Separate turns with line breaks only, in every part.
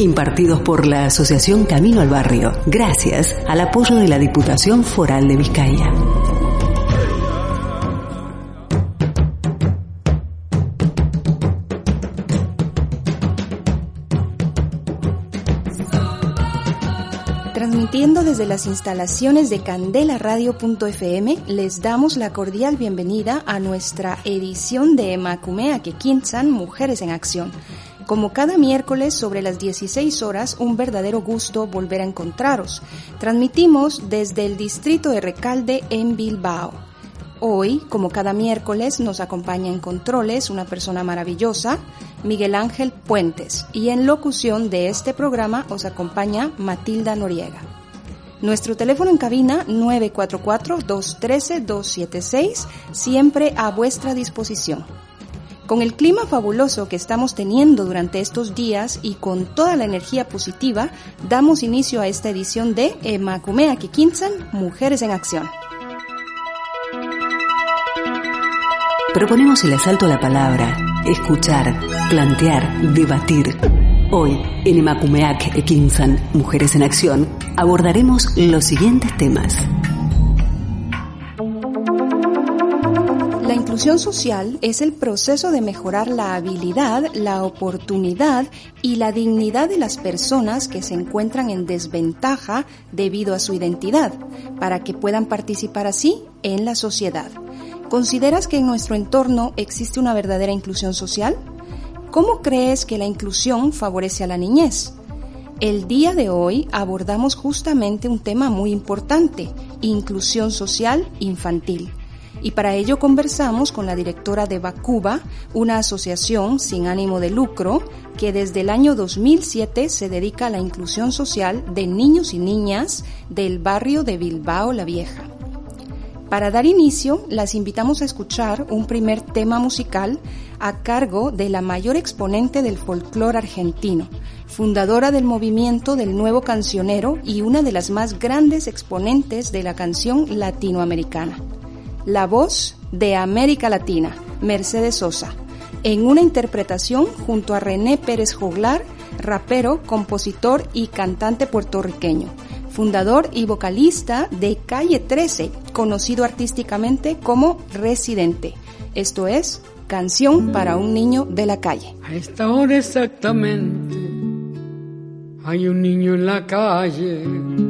Impartidos por la Asociación Camino al Barrio, gracias al apoyo de la Diputación Foral de Vizcaya.
Transmitiendo desde las instalaciones de candelaradio.fm, les damos la cordial bienvenida a nuestra edición de Emakumea Kekinsan Mujeres en Acción. Como cada miércoles sobre las 16 horas, un verdadero gusto volver a encontraros. Transmitimos desde el distrito de Recalde en Bilbao. Hoy, como cada miércoles, nos acompaña en controles una persona maravillosa, Miguel Ángel Puentes, y en locución de este programa os acompaña Matilda Noriega. Nuestro teléfono en cabina 944-213-276, siempre a vuestra disposición. Con el clima fabuloso que estamos teniendo durante estos días y con toda la energía positiva, damos inicio a esta edición de Emacumea Kikinsan, Mujeres en Acción.
Proponemos el asalto a la palabra, escuchar, plantear, debatir. Hoy, en Emakumeak Ekinsan, Mujeres en Acción, abordaremos los siguientes temas.
Inclusión social es el proceso de mejorar la habilidad, la oportunidad y la dignidad de las personas que se encuentran en desventaja debido a su identidad, para que puedan participar así en la sociedad. ¿Consideras que en nuestro entorno existe una verdadera inclusión social? ¿Cómo crees que la inclusión favorece a la niñez? El día de hoy abordamos justamente un tema muy importante, inclusión social infantil. Y para ello conversamos con la directora de Bacuba, una asociación sin ánimo de lucro que desde el año 2007 se dedica a la inclusión social de niños y niñas del barrio de Bilbao la Vieja. Para dar inicio, las invitamos a escuchar un primer tema musical a cargo de la mayor exponente del folclore argentino, fundadora del movimiento del nuevo cancionero y una de las más grandes exponentes de la canción latinoamericana. La voz de América Latina, Mercedes Sosa, en una interpretación junto a René Pérez Joglar, rapero, compositor y cantante puertorriqueño, fundador y vocalista de Calle 13, conocido artísticamente como Residente. Esto es Canción para un niño de la calle.
A esta hora exactamente hay un niño en la calle.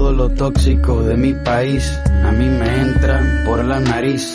Todo lo tóxico de mi país a mí me entra por la nariz.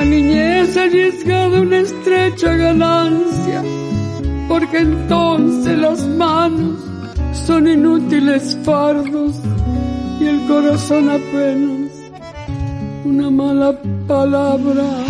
La niñez arriesgada una estrecha ganancia, porque entonces las manos son inútiles fardos y el corazón apenas una mala palabra.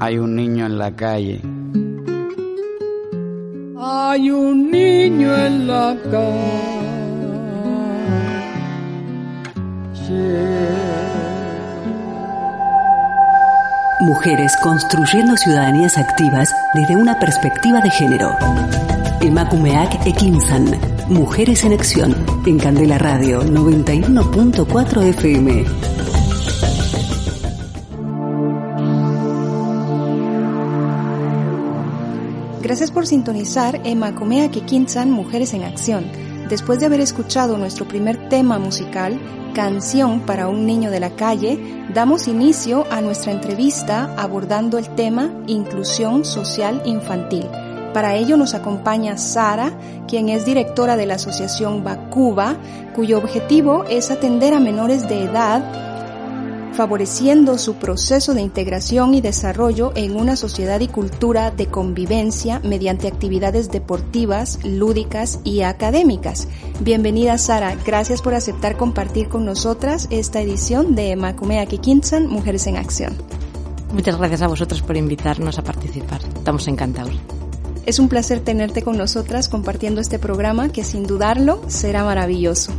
hay un niño en la calle.
Hay un niño en la calle.
Mujeres construyendo ciudadanías activas desde una perspectiva de género. Emakumeak Ekinsan. Mujeres en Acción. En Candela Radio 91.4 FM.
Gracias por sintonizar Emakumea Kikinsan Mujeres en Acción. Después de haber escuchado nuestro primer tema musical, Canción para un niño de la calle, damos inicio a nuestra entrevista abordando el tema Inclusión Social Infantil. Para ello nos acompaña Sara, quien es directora de la Asociación Bacuba, cuyo objetivo es atender a menores de edad favoreciendo su proceso de integración y desarrollo en una sociedad y cultura de convivencia mediante actividades deportivas, lúdicas y académicas. Bienvenida Sara, gracias por aceptar compartir con nosotras esta edición de Macumea Kikinsan, Mujeres en Acción.
Muchas gracias a vosotros por invitarnos a participar. Estamos encantados.
Es un placer tenerte con nosotras compartiendo este programa que sin dudarlo será maravilloso.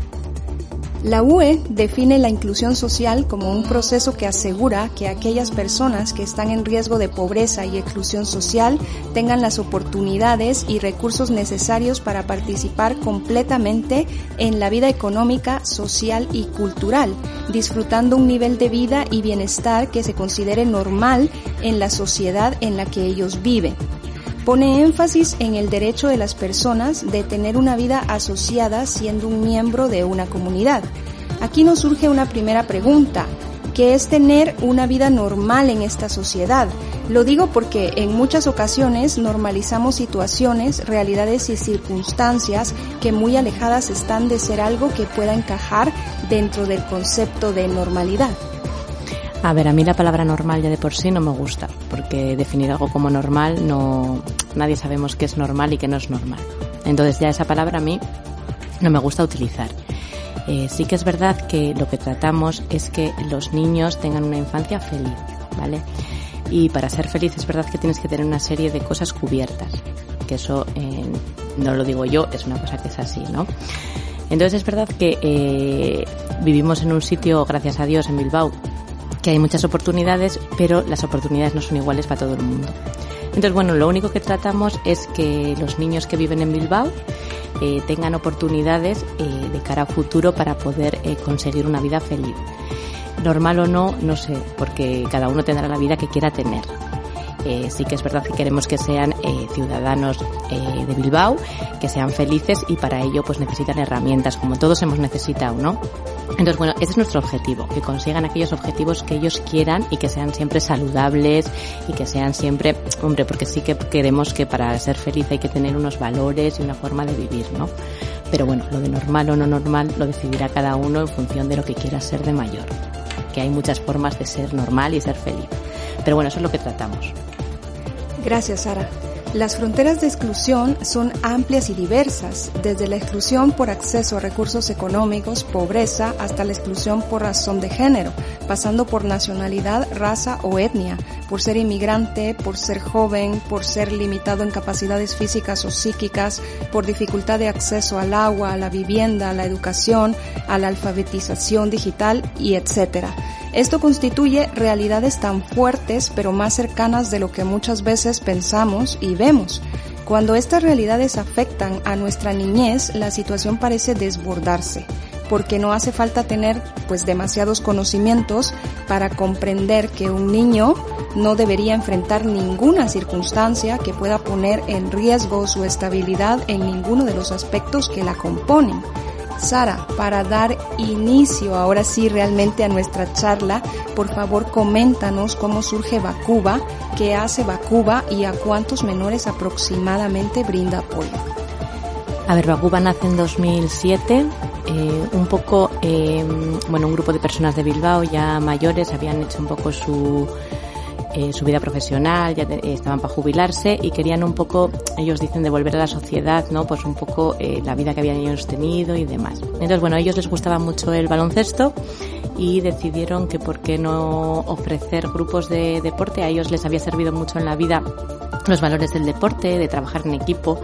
La UE define la inclusión social como un proceso que asegura que aquellas personas que están en riesgo de pobreza y exclusión social tengan las oportunidades y recursos necesarios para participar completamente en la vida económica, social y cultural, disfrutando un nivel de vida y bienestar que se considere normal en la sociedad en la que ellos viven pone énfasis en el derecho de las personas de tener una vida asociada siendo un miembro de una comunidad. Aquí nos surge una primera pregunta. ¿Qué es tener una vida normal en esta sociedad? Lo digo porque en muchas ocasiones normalizamos situaciones, realidades y circunstancias que muy alejadas están de ser algo que pueda encajar dentro del concepto de normalidad.
A ver, a mí la palabra normal ya de por sí no me gusta, porque definir algo como normal no, nadie sabemos qué es normal y qué no es normal. Entonces ya esa palabra a mí no me gusta utilizar. Eh, sí que es verdad que lo que tratamos es que los niños tengan una infancia feliz, ¿vale? Y para ser feliz es verdad que tienes que tener una serie de cosas cubiertas, que eso eh, no lo digo yo, es una cosa que es así, ¿no? Entonces es verdad que eh, vivimos en un sitio, gracias a Dios, en Bilbao, que hay muchas oportunidades, pero las oportunidades no son iguales para todo el mundo. Entonces, bueno, lo único que tratamos es que los niños que viven en Bilbao eh, tengan oportunidades eh, de cara a futuro para poder eh, conseguir una vida feliz. normal o no, no sé, porque cada uno tendrá la vida que quiera tener. Eh, sí que es verdad que queremos que sean eh, ciudadanos eh, de Bilbao, que sean felices y para ello pues necesitan herramientas, como todos hemos necesitado, ¿no? Entonces, bueno, ese es nuestro objetivo, que consigan aquellos objetivos que ellos quieran y que sean siempre saludables y que sean siempre, hombre, porque sí que queremos que para ser feliz hay que tener unos valores y una forma de vivir, ¿no? Pero bueno, lo de normal o no normal lo decidirá cada uno en función de lo que quiera ser de mayor. Que hay muchas formas de ser normal y ser feliz. Pero bueno, eso es lo que tratamos.
Gracias, Sara. Las fronteras de exclusión son amplias y diversas, desde la exclusión por acceso a recursos económicos, pobreza, hasta la exclusión por razón de género, pasando por nacionalidad, raza o etnia, por ser inmigrante, por ser joven, por ser limitado en capacidades físicas o psíquicas, por dificultad de acceso al agua, a la vivienda, a la educación, a la alfabetización digital y etcétera. Esto constituye realidades tan fuertes pero más cercanas de lo que muchas veces pensamos y vemos. Cuando estas realidades afectan a nuestra niñez, la situación parece desbordarse, porque no hace falta tener pues demasiados conocimientos para comprender que un niño no debería enfrentar ninguna circunstancia que pueda poner en riesgo su estabilidad en ninguno de los aspectos que la componen. Sara, para dar inicio ahora sí realmente a nuestra charla, por favor coméntanos cómo surge Bacuba, qué hace Bacuba y a cuántos menores aproximadamente brinda apoyo.
A ver, Bacuba nace en 2007. Eh, un poco, eh, bueno, un grupo de personas de Bilbao ya mayores habían hecho un poco su eh, su vida profesional, ya estaban para jubilarse y querían un poco, ellos dicen, devolver a la sociedad, ¿no? Pues un poco eh, la vida que habían ellos tenido y demás. Entonces, bueno, a ellos les gustaba mucho el baloncesto y decidieron que por qué no ofrecer grupos de deporte, a ellos les había servido mucho en la vida los valores del deporte, de trabajar en equipo.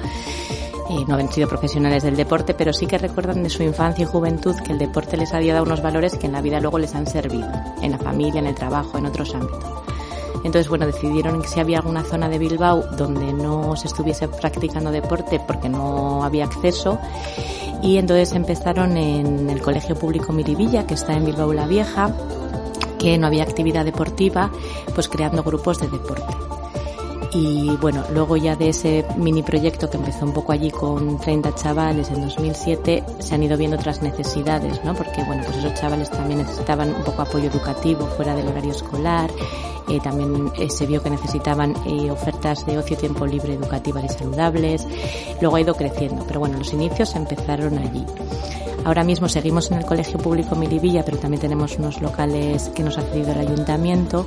Eh, no habían sido profesionales del deporte, pero sí que recuerdan de su infancia y juventud que el deporte les había dado unos valores que en la vida luego les han servido, en la familia, en el trabajo, en otros ámbitos. Entonces, bueno, decidieron que si había alguna zona de Bilbao donde no se estuviese practicando deporte porque no había acceso, y entonces empezaron en el Colegio Público Miribilla, que está en Bilbao la Vieja, que no había actividad deportiva, pues creando grupos de deporte. Y bueno, luego ya de ese mini proyecto que empezó un poco allí con 30 chavales en 2007, se han ido viendo otras necesidades, ¿no? Porque bueno, pues esos chavales también necesitaban un poco apoyo educativo fuera del horario escolar, eh, también eh, se vio que necesitaban eh, ofertas de ocio tiempo libre educativas y saludables. Luego ha ido creciendo, pero bueno, los inicios empezaron allí. Ahora mismo seguimos en el Colegio Público Miribilla, pero también tenemos unos locales que nos ha cedido el ayuntamiento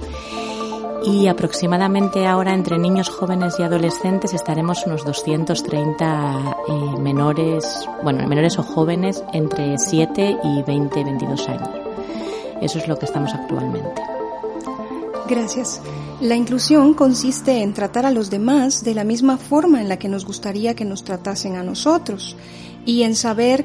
y aproximadamente ahora entre niños, jóvenes y adolescentes estaremos unos 230 eh, menores, bueno, menores o jóvenes entre 7 y 20, 22 años. Eso es lo que estamos actualmente.
Gracias. La inclusión consiste en tratar a los demás de la misma forma en la que nos gustaría que nos tratasen a nosotros y en saber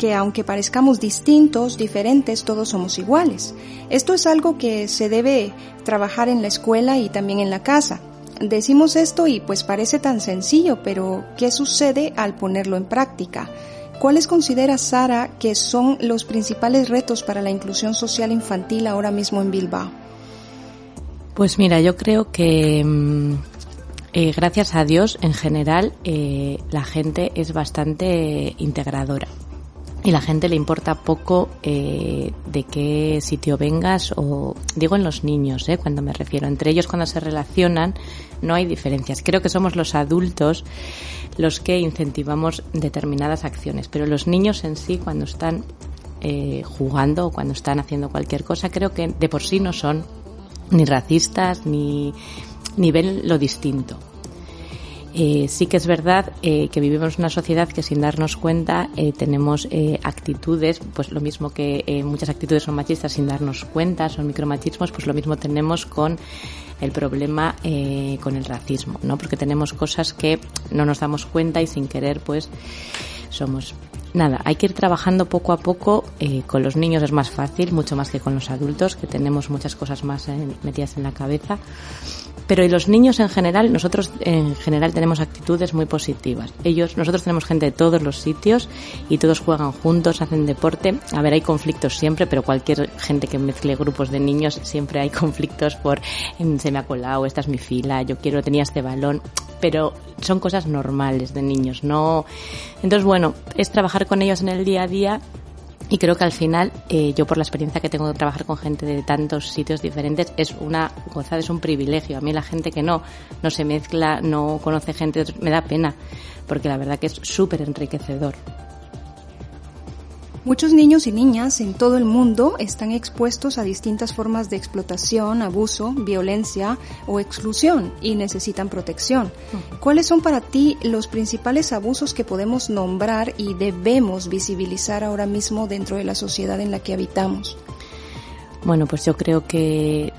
que aunque parezcamos distintos, diferentes, todos somos iguales. Esto es algo que se debe trabajar en la escuela y también en la casa. Decimos esto y pues parece tan sencillo, pero ¿qué sucede al ponerlo en práctica? ¿Cuáles considera Sara que son los principales retos para la inclusión social infantil ahora mismo en Bilbao?
Pues mira, yo creo que mm, eh, gracias a Dios en general eh, la gente es bastante integradora y la gente le importa poco eh, de qué sitio vengas o digo en los niños, eh, cuando me refiero. Entre ellos cuando se relacionan no hay diferencias. Creo que somos los adultos los que incentivamos determinadas acciones, pero los niños en sí cuando están eh, jugando o cuando están haciendo cualquier cosa creo que de por sí no son ni racistas ni, ni ven lo distinto. Eh, sí que es verdad eh, que vivimos una sociedad que sin darnos cuenta eh, tenemos eh, actitudes, pues lo mismo que eh, muchas actitudes son machistas sin darnos cuenta, son micromachismos, pues lo mismo tenemos con el problema eh, con el racismo, ¿no? Porque tenemos cosas que no nos damos cuenta y sin querer pues somos. nada, hay que ir trabajando poco a poco. Eh, con los niños es más fácil, mucho más que con los adultos, que tenemos muchas cosas más eh, metidas en la cabeza. Pero y los niños en general, nosotros en general tenemos actitudes muy positivas. Ellos, nosotros tenemos gente de todos los sitios y todos juegan juntos, hacen deporte. A ver, hay conflictos siempre, pero cualquier gente que mezcle grupos de niños siempre hay conflictos por me ha colado, esta es mi fila, yo quiero tenía este balón, pero son cosas normales de niños, no. Entonces bueno, es trabajar con ellos en el día a día y creo que al final, eh, yo por la experiencia que tengo de trabajar con gente de tantos sitios diferentes, es una gozada, es un privilegio. A mí la gente que no, no se mezcla, no conoce gente, me da pena, porque la verdad que es súper enriquecedor.
Muchos niños y niñas en todo el mundo están expuestos a distintas formas de explotación, abuso, violencia o exclusión y necesitan protección. ¿Cuáles son para ti los principales abusos que podemos nombrar y debemos visibilizar ahora mismo dentro de la sociedad en la que habitamos?
Bueno, pues yo creo que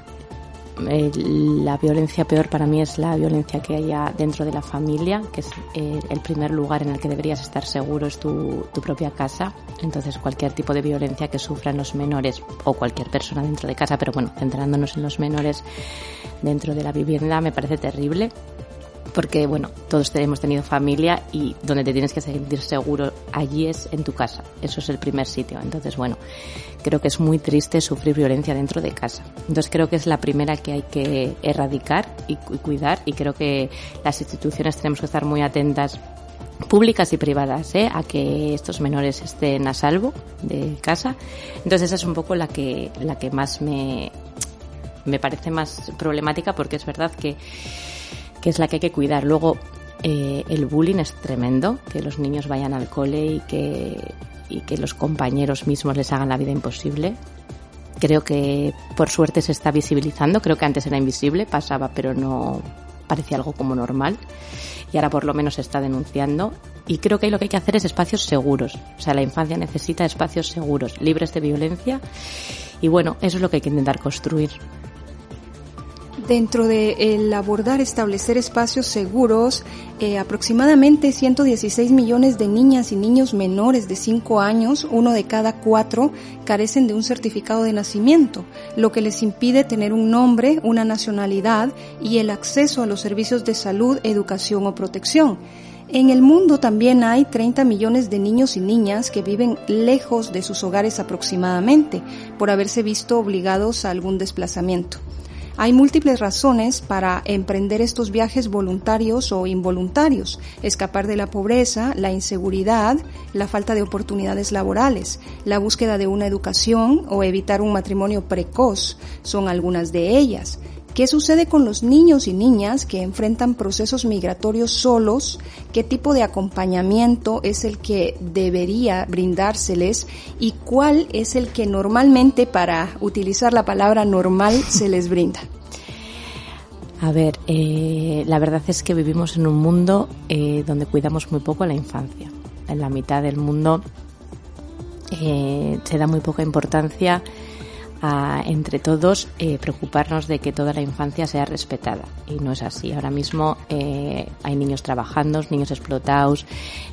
la violencia peor para mí es la violencia que haya dentro de la familia, que es eh, el primer lugar en el que deberías estar seguro es tu, tu, propia casa. Entonces cualquier tipo de violencia que sufran los menores o cualquier persona dentro de casa, pero bueno, centrándonos en los menores dentro de la vivienda me parece terrible porque bueno, todos hemos tenido familia y donde te tienes que sentir seguro allí es en tu casa. Eso es el primer sitio. Entonces, bueno, creo que es muy triste sufrir violencia dentro de casa. Entonces, creo que es la primera que hay que erradicar y, cuidar y creo que las instituciones tenemos que estar muy atentas públicas y privadas ¿eh? a que estos menores estén a salvo de casa. Entonces esa es un poco la que, la que más me, me parece más problemática porque es verdad que que es la que hay que cuidar. Luego, eh, el bullying es tremendo, que los niños vayan al cole y que, y que los compañeros mismos les hagan la vida imposible. Creo que por suerte se está visibilizando, creo que antes era invisible, pasaba, pero no parecía algo como normal. Y ahora por lo menos se está denunciando. Y creo que ahí lo que hay que hacer es espacios seguros. O sea, la infancia necesita espacios seguros, libres de violencia. Y bueno, eso es lo que hay que intentar construir.
Dentro de abordar establecer espacios seguros, eh, aproximadamente 116 millones de niñas y niños menores de 5 años, uno de cada cuatro, carecen de un certificado de nacimiento, lo que les impide tener un nombre, una nacionalidad y el acceso a los servicios de salud, educación o protección. En el mundo también hay 30 millones de niños y niñas que viven lejos de sus hogares aproximadamente por haberse visto obligados a algún desplazamiento. Hay múltiples razones para emprender estos viajes voluntarios o involuntarios, escapar de la pobreza, la inseguridad, la falta de oportunidades laborales, la búsqueda de una educación o evitar un matrimonio precoz, son algunas de ellas. ¿Qué sucede con los niños y niñas que enfrentan procesos migratorios solos? ¿Qué tipo de acompañamiento es el que debería brindárseles? ¿Y cuál es el que normalmente, para utilizar la palabra normal, se les brinda?
A ver, eh, la verdad es que vivimos en un mundo eh, donde cuidamos muy poco a la infancia. En la mitad del mundo eh, se da muy poca importancia a, entre todos, eh, preocuparnos de que toda la infancia sea respetada. Y no es así. Ahora mismo eh, hay niños trabajando, niños explotados,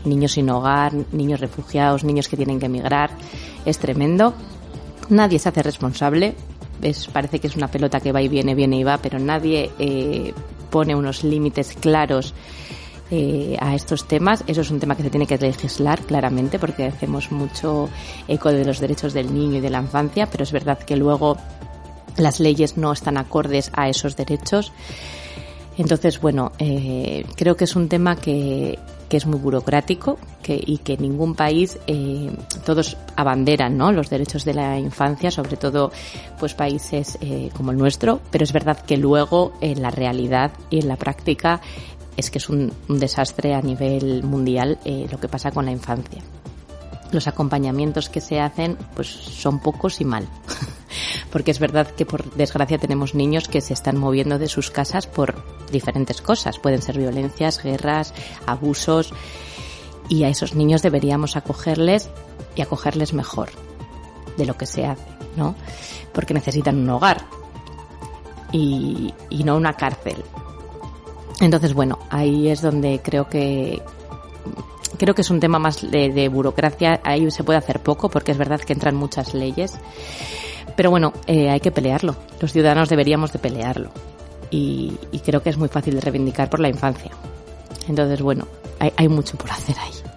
niños sin hogar, niños refugiados, niños que tienen que emigrar. Es tremendo. Nadie se hace responsable. Es, parece que es una pelota que va y viene, viene y va, pero nadie eh, pone unos límites claros eh, a estos temas. Eso es un tema que se tiene que legislar claramente porque hacemos mucho eco de los derechos del niño y de la infancia, pero es verdad que luego las leyes no están acordes a esos derechos. Entonces, bueno, eh, creo que es un tema que, que es muy burocrático que, y que ningún país, eh, todos abanderan ¿no? los derechos de la infancia, sobre todo pues países como el nuestro, pero es verdad que luego en la realidad y en la práctica es que es un, desastre a nivel mundial eh, lo que pasa con la infancia. Los acompañamientos que se hacen pues son pocos y mal. Porque es verdad que por desgracia tenemos niños que se están moviendo de sus casas por diferentes cosas. Pueden ser violencias, guerras, abusos. Y a esos niños deberíamos acogerles y acogerles mejor de lo que se hace, ¿no? Porque necesitan un hogar y, y no una cárcel. Entonces, bueno, ahí es donde creo que, creo que es un tema más de, burocracia, ahí se puede hacer poco porque es verdad que entran muchas leyes. Pero bueno, eh, hay que pelearlo. Los ciudadanos deberíamos de pelearlo. Y, creo que es muy fácil de reivindicar por la infancia. Entonces, bueno, hay mucho por hacer ahí.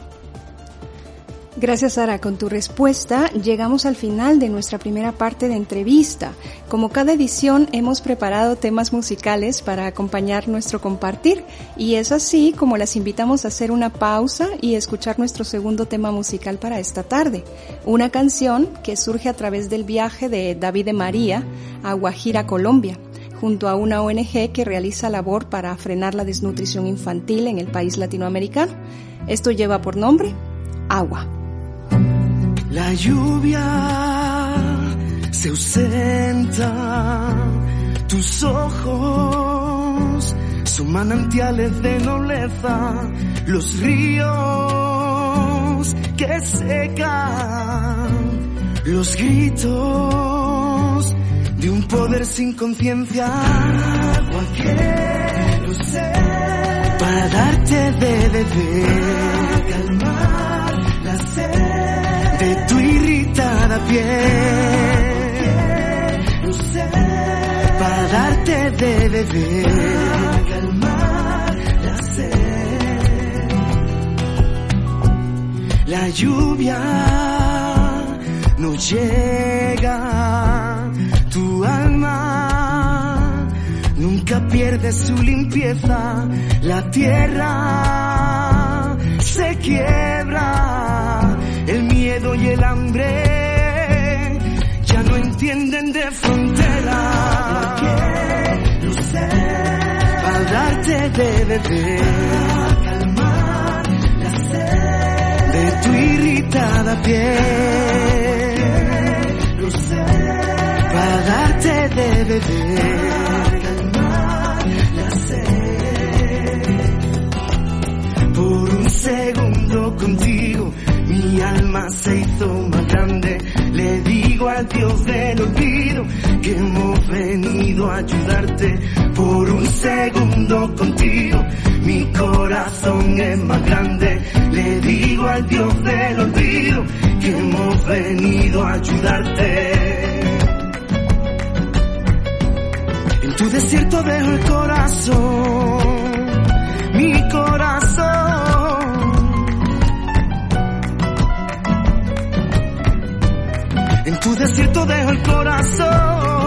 Gracias Sara, con tu respuesta llegamos al final de nuestra primera parte de entrevista. Como cada edición hemos preparado temas musicales para acompañar nuestro compartir y es así como las invitamos a hacer una pausa y escuchar nuestro segundo tema musical para esta tarde. Una canción que surge a través del viaje de David de María a Guajira, Colombia junto a una ONG que realiza labor para frenar la desnutrición infantil en el país latinoamericano. Esto lleva por nombre Agua.
La lluvia se ausenta, tus ojos son manantiales de nobleza, los ríos que secan, los gritos de un poder sin conciencia, agua quiero ser para darte de beber, calmar de tu irritada piel. Para darte de beber, calmar la sed. La lluvia no llega, tu alma nunca pierde su limpieza, la tierra se quiebra el miedo y el hambre ya no entienden de frontera. Para darte de beber, calmar la sed de tu irritada piel. Para darte de beber, calmar la sed. Por un segundo contigo mi alma se hizo más grande. Le digo al Dios del olvido que hemos venido a ayudarte por un segundo contigo. Mi corazón es más grande. Le digo al Dios del olvido que hemos venido a ayudarte. En tu desierto dejo el corazón, mi corazón tu desierto dejo el corazón,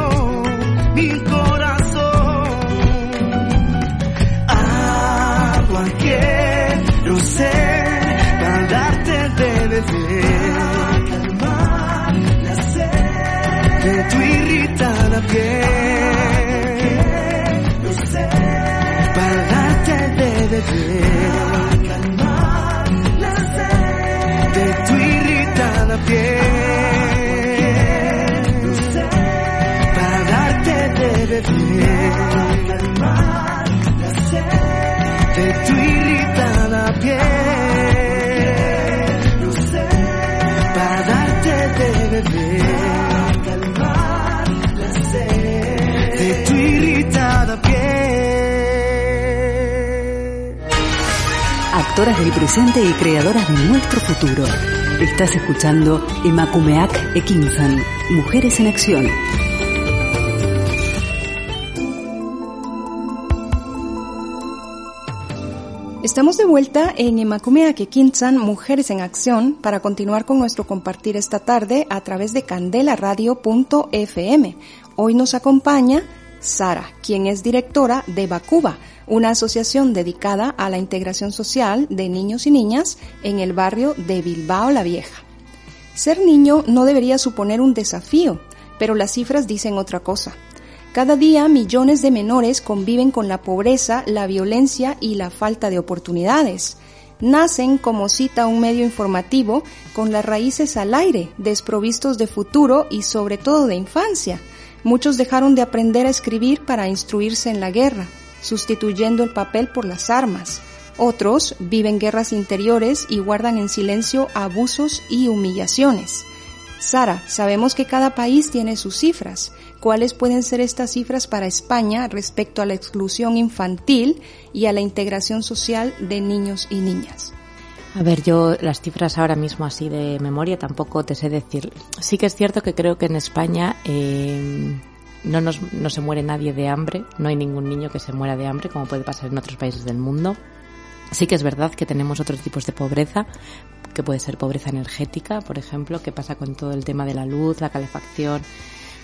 Actoras del presente y creadoras de nuestro futuro. Estás escuchando Emakumeak Ekinzan, Mujeres en Acción.
Estamos de vuelta en Emakume Kintsan Mujeres en Acción para continuar con nuestro compartir esta tarde a través de candelaradio.fm. Hoy nos acompaña Sara, quien es directora de Bacuba, una asociación dedicada a la integración social de niños y niñas en el barrio de Bilbao la Vieja. Ser niño no debería suponer un desafío, pero las cifras dicen otra cosa. Cada día millones de menores conviven con la pobreza, la violencia y la falta de oportunidades. Nacen, como cita un medio informativo, con las raíces al aire, desprovistos de futuro y sobre todo de infancia. Muchos dejaron de aprender a escribir para instruirse en la guerra, sustituyendo el papel por las armas. Otros viven guerras interiores y guardan en silencio abusos y humillaciones. Sara, sabemos que cada país tiene sus cifras. ¿Cuáles pueden ser estas cifras para España respecto a la exclusión infantil y a la integración social de niños y niñas?
A ver, yo las cifras ahora mismo así de memoria tampoco te sé decir. Sí que es cierto que creo que en España eh, no, nos, no se muere nadie de hambre, no hay ningún niño que se muera de hambre como puede pasar en otros países del mundo. Sí que es verdad que tenemos otros tipos de pobreza, que puede ser pobreza energética, por ejemplo, que pasa con todo el tema de la luz, la calefacción.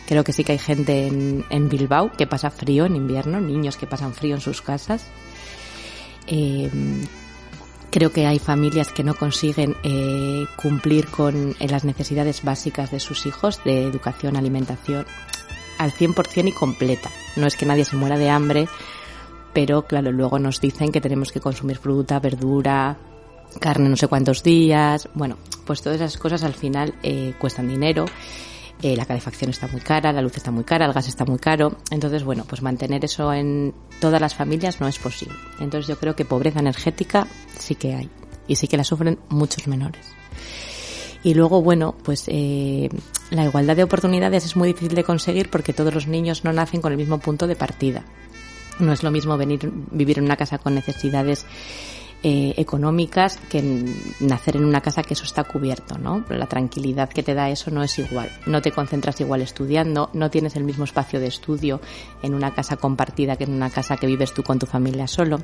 Creo que sí que hay gente en, en Bilbao que pasa frío en invierno, niños que pasan frío en sus casas. Eh, creo que hay familias que no consiguen eh, cumplir con eh, las necesidades básicas de sus hijos, de educación, alimentación, al 100% y completa. No es que nadie se muera de hambre, pero claro, luego nos dicen que tenemos que consumir fruta, verdura, carne no sé cuántos días. Bueno, pues todas esas cosas al final eh, cuestan dinero. Eh, la calefacción está muy cara, la luz está muy cara, el gas está muy caro. Entonces, bueno, pues mantener eso en todas las familias no es posible. Entonces yo creo que pobreza energética sí que hay. Y sí que la sufren muchos menores. Y luego, bueno, pues eh, la igualdad de oportunidades es muy difícil de conseguir porque todos los niños no nacen con el mismo punto de partida. No es lo mismo venir vivir en una casa con necesidades eh, económicas que nacer en una casa que eso está cubierto, ¿no? La tranquilidad que te da eso no es igual. No te concentras igual estudiando, no tienes el mismo espacio de estudio en una casa compartida que en una casa que vives tú con tu familia solo.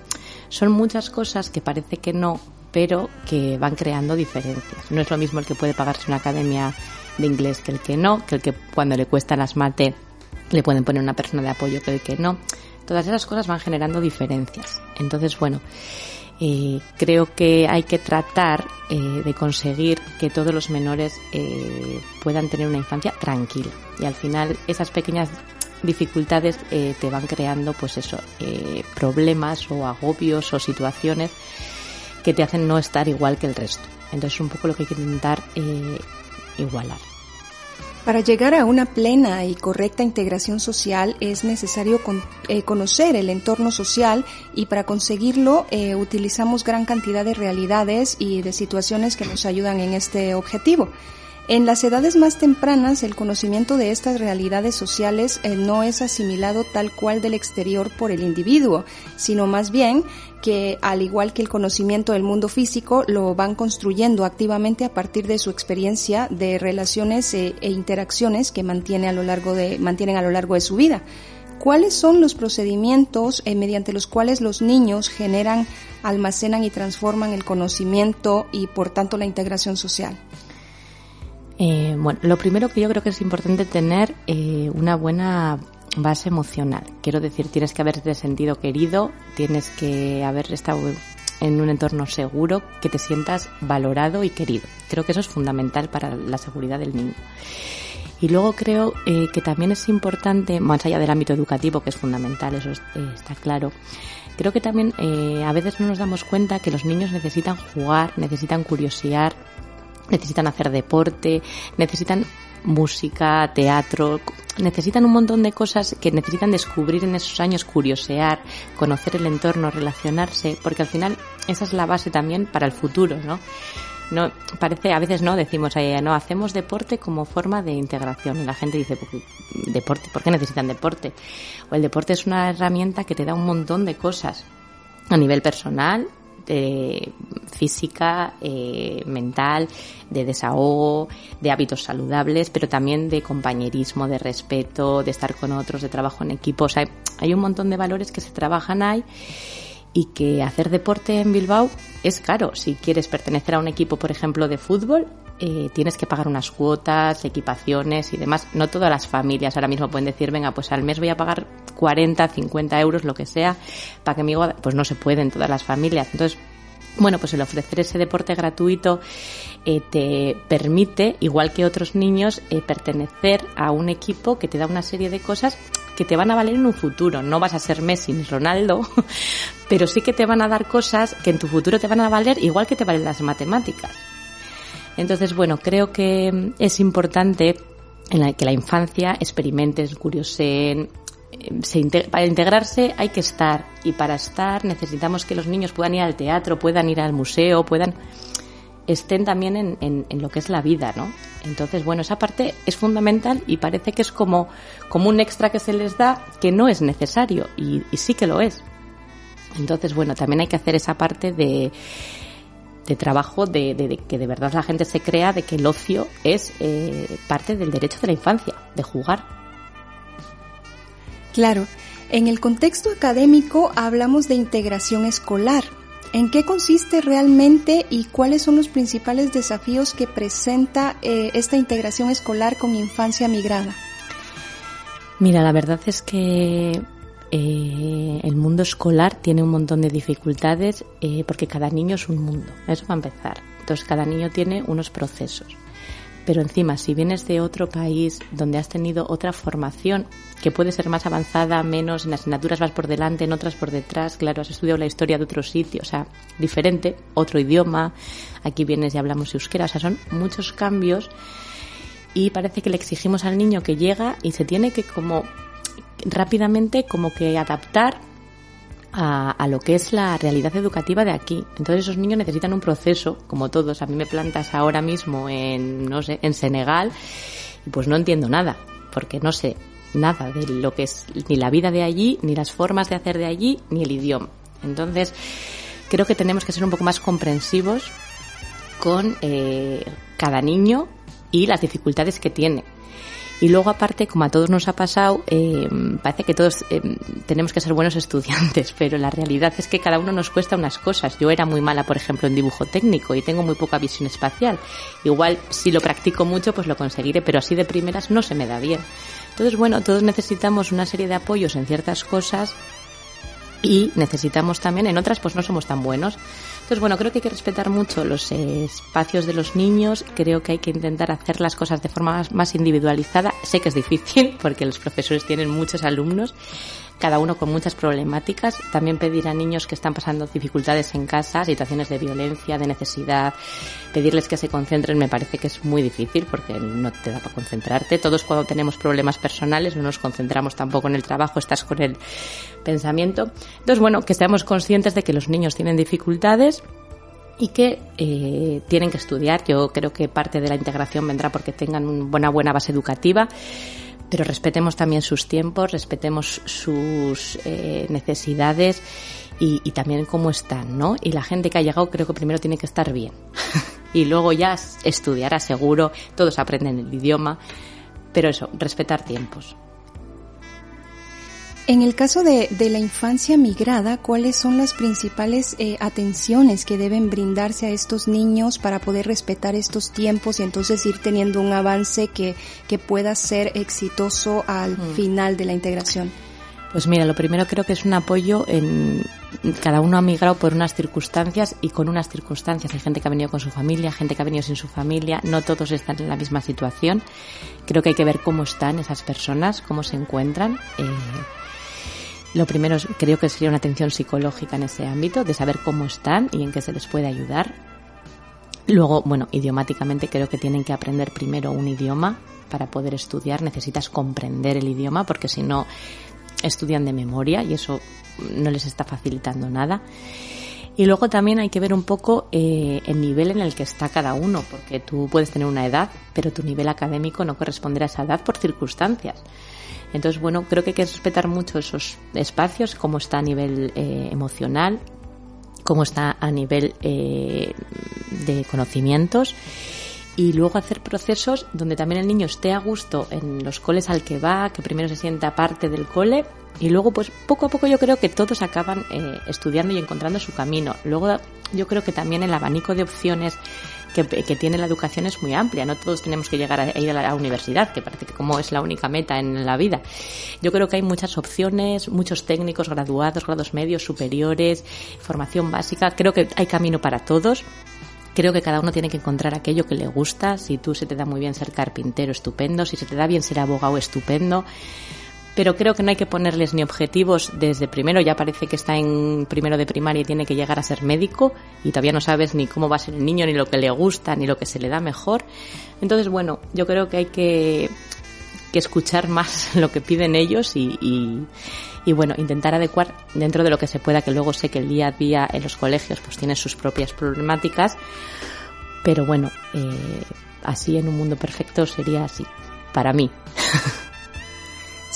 Son muchas cosas que parece que no, pero que van creando diferencias. No es lo mismo el que puede pagarse una academia de inglés que el que no, que el que cuando le cuesta las mate le pueden poner una persona de apoyo que el que no. Todas esas cosas van generando diferencias. Entonces, bueno, eh, creo que hay que tratar eh, de conseguir que todos los menores eh, puedan tener una infancia tranquila. Y al final esas pequeñas dificultades eh, te van creando, pues eso, eh, problemas o agobios o situaciones que te hacen no estar igual que el resto. Entonces, un poco lo que hay que intentar eh, igualar.
Para llegar a una plena y correcta integración social es necesario eh, conocer el entorno social y para conseguirlo eh, utilizamos gran cantidad de realidades y de situaciones que nos ayudan en este objetivo. En las edades más tempranas, el conocimiento de estas realidades sociales eh, no es asimilado tal cual del exterior por el individuo, sino más bien que, al igual que el conocimiento del mundo físico, lo van construyendo activamente a partir de su experiencia de relaciones eh, e interacciones que mantiene a lo largo de, mantienen a lo largo de su vida. ¿Cuáles son los procedimientos eh, mediante los cuales los niños generan, almacenan y transforman el conocimiento y, por tanto, la integración social?
Eh, bueno, lo primero que yo creo que es importante tener eh, una buena base emocional. Quiero decir, tienes que haberte sentido querido, tienes que haber estado en un entorno seguro, que te sientas valorado y querido. Creo que eso es fundamental para la seguridad del niño. Y luego creo eh, que también es importante, más allá del ámbito educativo, que es fundamental, eso es- eh, está claro, creo que también eh, a veces no nos damos cuenta que los niños necesitan jugar, necesitan curiosear, necesitan hacer deporte, necesitan música, teatro, necesitan un montón de cosas que necesitan descubrir en esos años, curiosear, conocer el entorno, relacionarse, porque al final esa es la base también para el futuro, ¿no? No, parece, a veces no, decimos, eh, no, hacemos deporte como forma de integración. Y la gente dice, "¿Por qué deporte, ¿por qué necesitan deporte? O el deporte es una herramienta que te da un montón de cosas a nivel personal, de física, eh, mental, de desahogo, de hábitos saludables, pero también de compañerismo, de respeto, de estar con otros, de trabajo en equipo. O sea, hay un montón de valores que se trabajan ahí y que hacer deporte en Bilbao es caro. Si quieres pertenecer a un equipo, por ejemplo, de fútbol, eh, tienes que pagar unas cuotas, equipaciones y demás. No todas las familias ahora mismo pueden decir, venga, pues al mes voy a pagar 40, 50 euros, lo que sea, para que mi hijo, pues no se puede en todas las familias. Entonces, bueno, pues el ofrecer ese deporte gratuito eh, te permite, igual que otros niños, eh, pertenecer a un equipo que te da una serie de cosas que te van a valer en un futuro. No vas a ser Messi ni Ronaldo, pero sí que te van a dar cosas que en tu futuro te van a valer igual que te valen las matemáticas. Entonces, bueno, creo que mm, es importante en la que la infancia experimenten, curioseen, eh, se inte- para integrarse hay que estar y para estar necesitamos que los niños puedan ir al teatro, puedan ir al museo, puedan estén también en, lo que es la vida, ¿no? Entonces, bueno, esa parte es fundamental y parece que es como, como un extra que se les da que no es necesario y, y sí que lo es. Entonces, bueno, también hay que hacer esa parte de, trabajo de, que de verdad la gente se crea de que el ocio es eh, parte del derecho de la infancia, de jugar.
Claro, en el contexto académico hablamos de integración escolar. ¿En qué consiste realmente y cuáles son los principales desafíos que presenta eh, esta integración escolar con infancia migrada?
Mira, la verdad es que eh, el mundo escolar tiene un montón de dificultades eh, porque cada niño es un mundo, eso va a empezar. Entonces cada niño tiene unos procesos. Pero encima, si vienes de otro país donde has tenido otra formación, que puede ser más avanzada, menos, en asignaturas vas por delante, en otras por detrás, claro, has estudiado la historia de otro sitio, o sea, diferente, otro idioma, aquí vienes y hablamos euskera, o sea, son muchos cambios y parece que le exigimos al niño que llega y se tiene que como rápidamente como que adaptar a, lo que es la realidad educativa de aquí. Entonces esos niños necesitan un proceso, como todos. A mí me plantas ahora mismo en, no sé, en Senegal y pues no entiendo nada, porque no sé nada de lo que es ni la vida de allí, ni las formas de hacer de allí, ni el idioma. Entonces creo que tenemos que ser un poco más comprensivos con eh, cada niño y las dificultades que tiene. Y luego aparte, como a todos nos ha pasado, eh, parece que todos eh, tenemos que ser buenos estudiantes, pero la realidad es que cada uno nos cuesta unas cosas. Yo era muy mala, por ejemplo, en dibujo técnico y tengo muy poca visión espacial. Igual si lo practico mucho, pues lo conseguiré, pero así de primeras no se me da bien. Entonces, bueno, todos necesitamos una serie de apoyos en ciertas cosas y necesitamos también en otras pues no somos tan buenos. Entonces, bueno, creo que hay que respetar mucho los espacios de los niños, creo que hay que intentar hacer las cosas de forma más, individualizada. Sé que es difícil porque los profesores tienen muchos alumnos, cada uno con muchas problemáticas. También pedir a niños que están pasando dificultades en casa, situaciones de violencia, de necesidad, pedirles que se concentren me parece que es muy difícil porque no te da para concentrarte. Todos cuando tenemos problemas personales no nos concentramos tampoco en el trabajo, estás con el pensamiento. Entonces, bueno, que seamos conscientes de que los niños tienen dificultades y que eh, tienen que estudiar. Yo creo que parte de la integración vendrá porque tengan una buena, buena base educativa, pero respetemos también sus tiempos, respetemos sus eh, necesidades y, y, también cómo están, ¿no? Y la gente que ha llegado creo que primero tiene que estar bien y luego ya estudiará seguro, todos aprenden el idioma, pero eso, respetar tiempos.
En el caso de, la infancia migrada, ¿cuáles son las principales eh, atenciones que deben brindarse a estos niños para poder respetar estos tiempos y entonces ir teniendo un avance que, que pueda ser exitoso al final de la integración?
Pues mira, lo primero creo que es un apoyo en cada uno ha migrado por unas circunstancias y con unas circunstancias. Hay gente que ha venido con su familia, gente que ha venido sin su familia, no todos están en la misma situación. Creo que hay que ver cómo están esas personas, cómo se encuentran. Eh, lo primero creo que sería una atención psicológica en ese ámbito, de saber cómo están y en qué se les puede ayudar. Luego, bueno, idiomáticamente creo que tienen que aprender primero un idioma para poder estudiar. Necesitas comprender el idioma porque si no estudian de memoria y eso no les está facilitando nada. Y luego también hay que ver un poco eh, el nivel en el que está cada uno, porque tú puedes tener una edad, pero tu nivel académico no corresponderá a esa edad por circunstancias. Entonces, bueno, creo que hay que respetar mucho esos espacios, cómo está a nivel eh, emocional, cómo está a nivel eh, de conocimientos y luego hacer procesos donde también el niño esté a gusto en los coles al que va, que primero se sienta parte del cole y luego pues poco a poco yo creo que todos acaban eh, estudiando y encontrando su camino. Luego yo creo que también el abanico de opciones que, tiene la educación es muy amplia. No todos tenemos que llegar a ir a la universidad, que parece que como es la única meta en la vida. Yo creo que hay muchas opciones, muchos técnicos graduados, grados medios, superiores, formación básica. Creo que hay camino para todos. Creo que cada uno tiene que encontrar aquello que le gusta. Si tú se te da muy bien ser carpintero, estupendo. Si se te da bien ser abogado, estupendo pero creo que no hay que ponerles ni objetivos desde primero, ya parece que está en primero de primaria y tiene que llegar a ser médico y todavía no sabes ni cómo va a ser el niño, ni lo que le gusta, ni lo que se le da mejor. Entonces, bueno, yo creo que hay que, escuchar más lo que piden ellos y, y, bueno, intentar adecuar dentro de lo que se pueda, que luego sé que el día a día en los colegios pues tiene sus propias problemáticas, pero bueno, eh, así en un mundo perfecto sería así, para mí.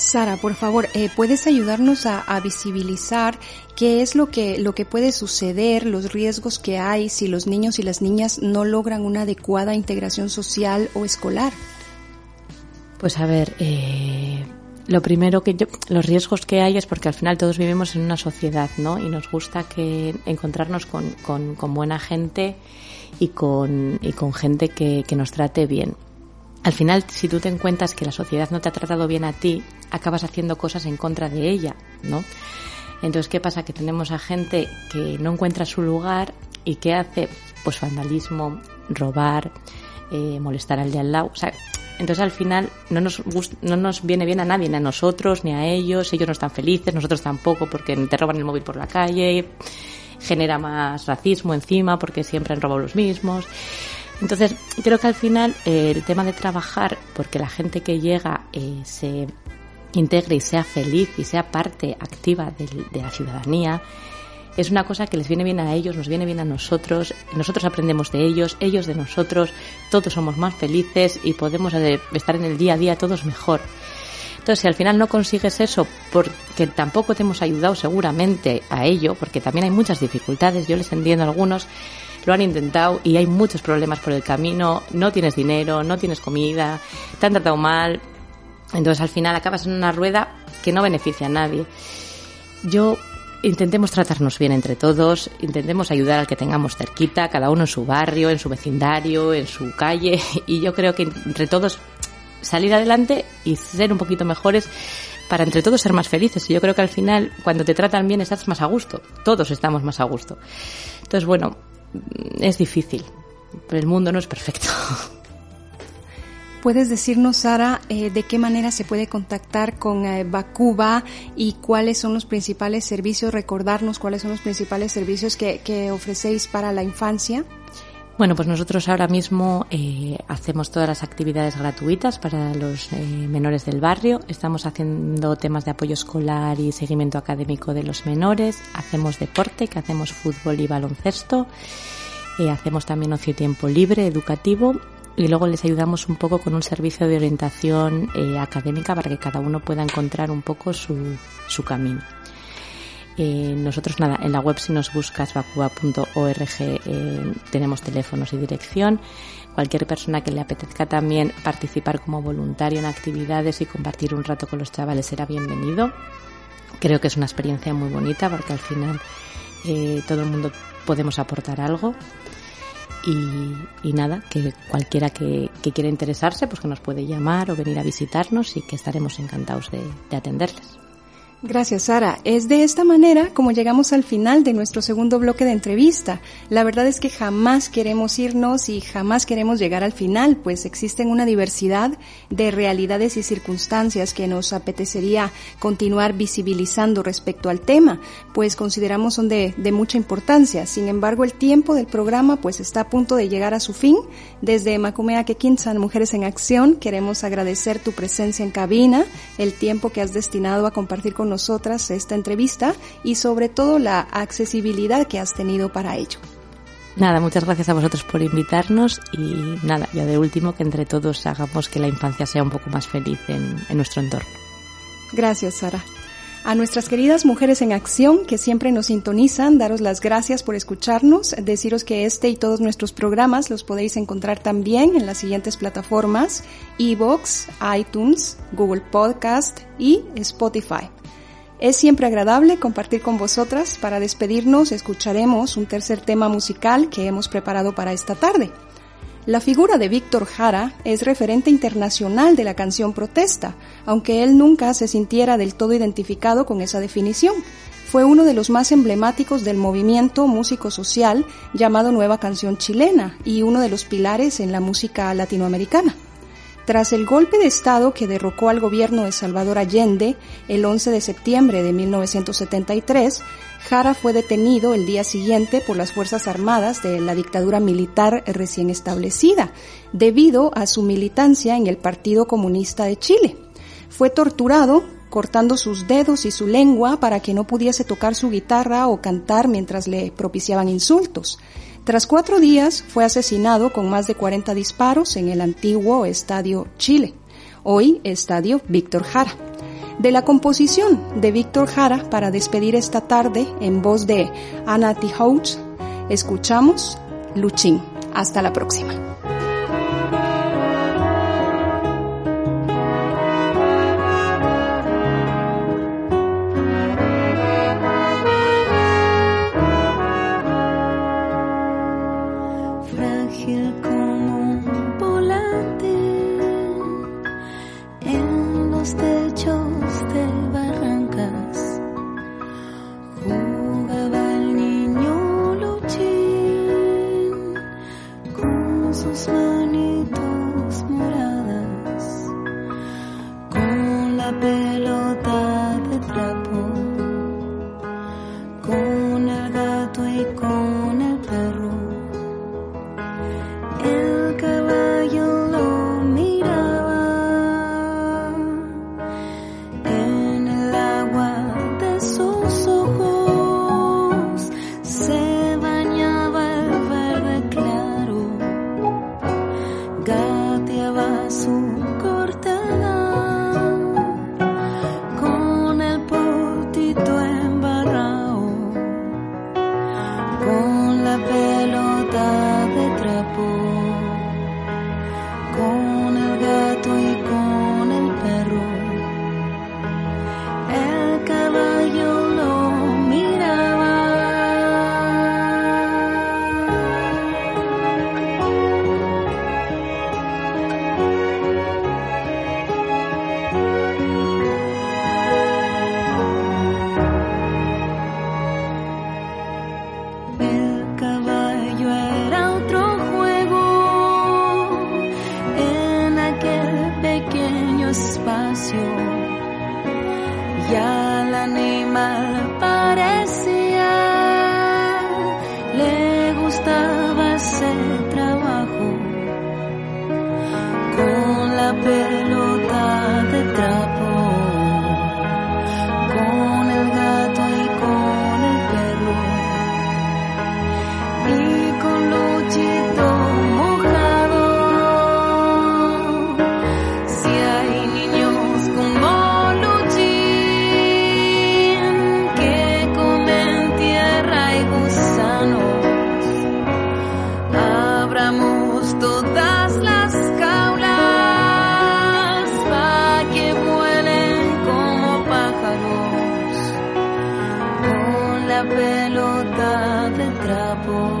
Sara, por favor, eh, ¿puedes ayudarnos a, visibilizar qué es lo que, lo que puede suceder, los riesgos que hay si los niños y las niñas no logran una adecuada integración social o escolar?
Pues a ver, eh, lo primero que yo, los riesgos que hay es porque al final todos vivimos en una sociedad, ¿no? Y nos gusta que encontrarnos con, con, buena gente y con, y con gente que, que nos trate bien al final, si tú te encuentras que la sociedad no te ha tratado bien a ti, acabas haciendo cosas en contra de ella, ¿no? Entonces, ¿qué pasa? Que tenemos a gente que no encuentra su lugar y que hace, pues, vandalismo, robar, eh, molestar al de al lado. O sea, entonces al final no nos, no nos viene bien a nadie, ni a nosotros, ni a ellos. Ellos no están felices, nosotros tampoco, porque te roban el móvil por la calle, genera más racismo encima, porque siempre han robado los mismos. Entonces, creo que al final eh, el tema de trabajar porque la gente que llega eh, se integre y sea feliz y sea parte activa de, la ciudadanía, es una cosa que les viene bien a ellos, nos viene bien a nosotros, nosotros aprendemos de ellos, ellos de nosotros, todos somos más felices y podemos eh, estar en el día a día todos mejor. Entonces, si al final no consigues eso, porque tampoco te hemos ayudado seguramente a ello, porque también hay muchas dificultades, yo les entiendo algunos, lo han intentado y hay muchos problemas por el camino, no tienes dinero, no tienes comida, te han tratado mal, entonces al final acabas en una rueda que no beneficia a nadie. Yo intentemos tratarnos bien entre todos, intentemos ayudar al que tengamos cerquita, cada uno en su barrio, en su vecindario, en su calle, y yo creo que entre todos salir adelante y ser un poquito mejores para entre todos ser más felices. Y yo creo que al final, cuando te tratan bien, estás más a gusto. Todos estamos más a gusto. Entonces, bueno, es difícil. Pero el mundo no es perfecto.
¿Puedes decirnos, Sara, eh, de qué manera se puede contactar con eh, Bakuba y cuáles son los principales servicios, recordarnos cuáles son los principales servicios que, ofrecéis para la infancia?
Bueno, pues nosotros ahora mismo eh, hacemos todas las actividades gratuitas para los menores del barrio. Estamos haciendo temas de apoyo escolar y seguimiento académico de los menores. Hacemos deporte, que hacemos fútbol y baloncesto. hacemos también ocio y tiempo libre, educativo y luego les ayudamos un poco con un servicio de orientación eh, académica para que cada uno pueda encontrar un poco su, su camino. Eh, nosotros nada, en la web si nos buscas vacua.org eh, tenemos teléfonos y dirección. Cualquier persona que le apetezca también participar como voluntario en actividades y compartir un rato con los chavales será bienvenido. Creo que es una experiencia muy bonita porque al final todo el mundo podemos aportar algo y, nada, que cualquiera que, quiera interesarse, pues que nos puede llamar o venir a visitarnos y que estaremos encantados de atenderles.
Gracias, Sara. Es de esta manera como llegamos al final de nuestro segundo bloque de entrevista. La verdad es que jamás queremos irnos y jamás queremos llegar al final, pues existen una diversidad de realidades y circunstancias que nos apetecería continuar visibilizando respecto al tema, pues consideramos son de, mucha importancia. Sin embargo, el tiempo del programa pues está a punto de llegar a su fin. Desde Macumea Kekinsan Mujeres en Acción queremos agradecer tu presencia en cabina, el tiempo que has destinado a compartir con nosotras esta entrevista y sobre todo la accesibilidad que has tenido para ello.
Nada, muchas gracias a vosotros por invitarnos y nada, ya de último que entre todos hagamos que la infancia sea un poco más feliz en, en nuestro entorno.
Gracias, Sara. A nuestras queridas mujeres en acción que siempre nos sintonizan, daros las gracias por escucharnos, deciros que este y todos nuestros programas los podéis encontrar también en las siguientes plataformas, Evox, iTunes, Google Podcast y Spotify. Es siempre agradable compartir con vosotras. Para despedirnos escucharemos un tercer tema musical que hemos preparado para esta tarde. La figura de Víctor Jara es referente internacional de la canción protesta, aunque él nunca se sintiera del todo identificado con esa definición. Fue uno de los más emblemáticos del movimiento músico social llamado Nueva Canción Chilena y uno de los pilares en la música latinoamericana. Tras el golpe de Estado que derrocó al gobierno de Salvador Allende el 11 de septiembre de 1973, Jara fue detenido el día siguiente por las Fuerzas Armadas de la dictadura militar recién establecida, debido a su militancia en el Partido Comunista de Chile. Fue torturado cortando sus dedos y su lengua para que no pudiese tocar su guitarra o cantar mientras le propiciaban insultos. Tras cuatro días fue asesinado con más de 40 disparos en el antiguo Estadio Chile, hoy Estadio Víctor Jara.
De la composición de Víctor Jara para despedir esta tarde en voz de Anna T. escuchamos Luchín. Hasta la próxima.
para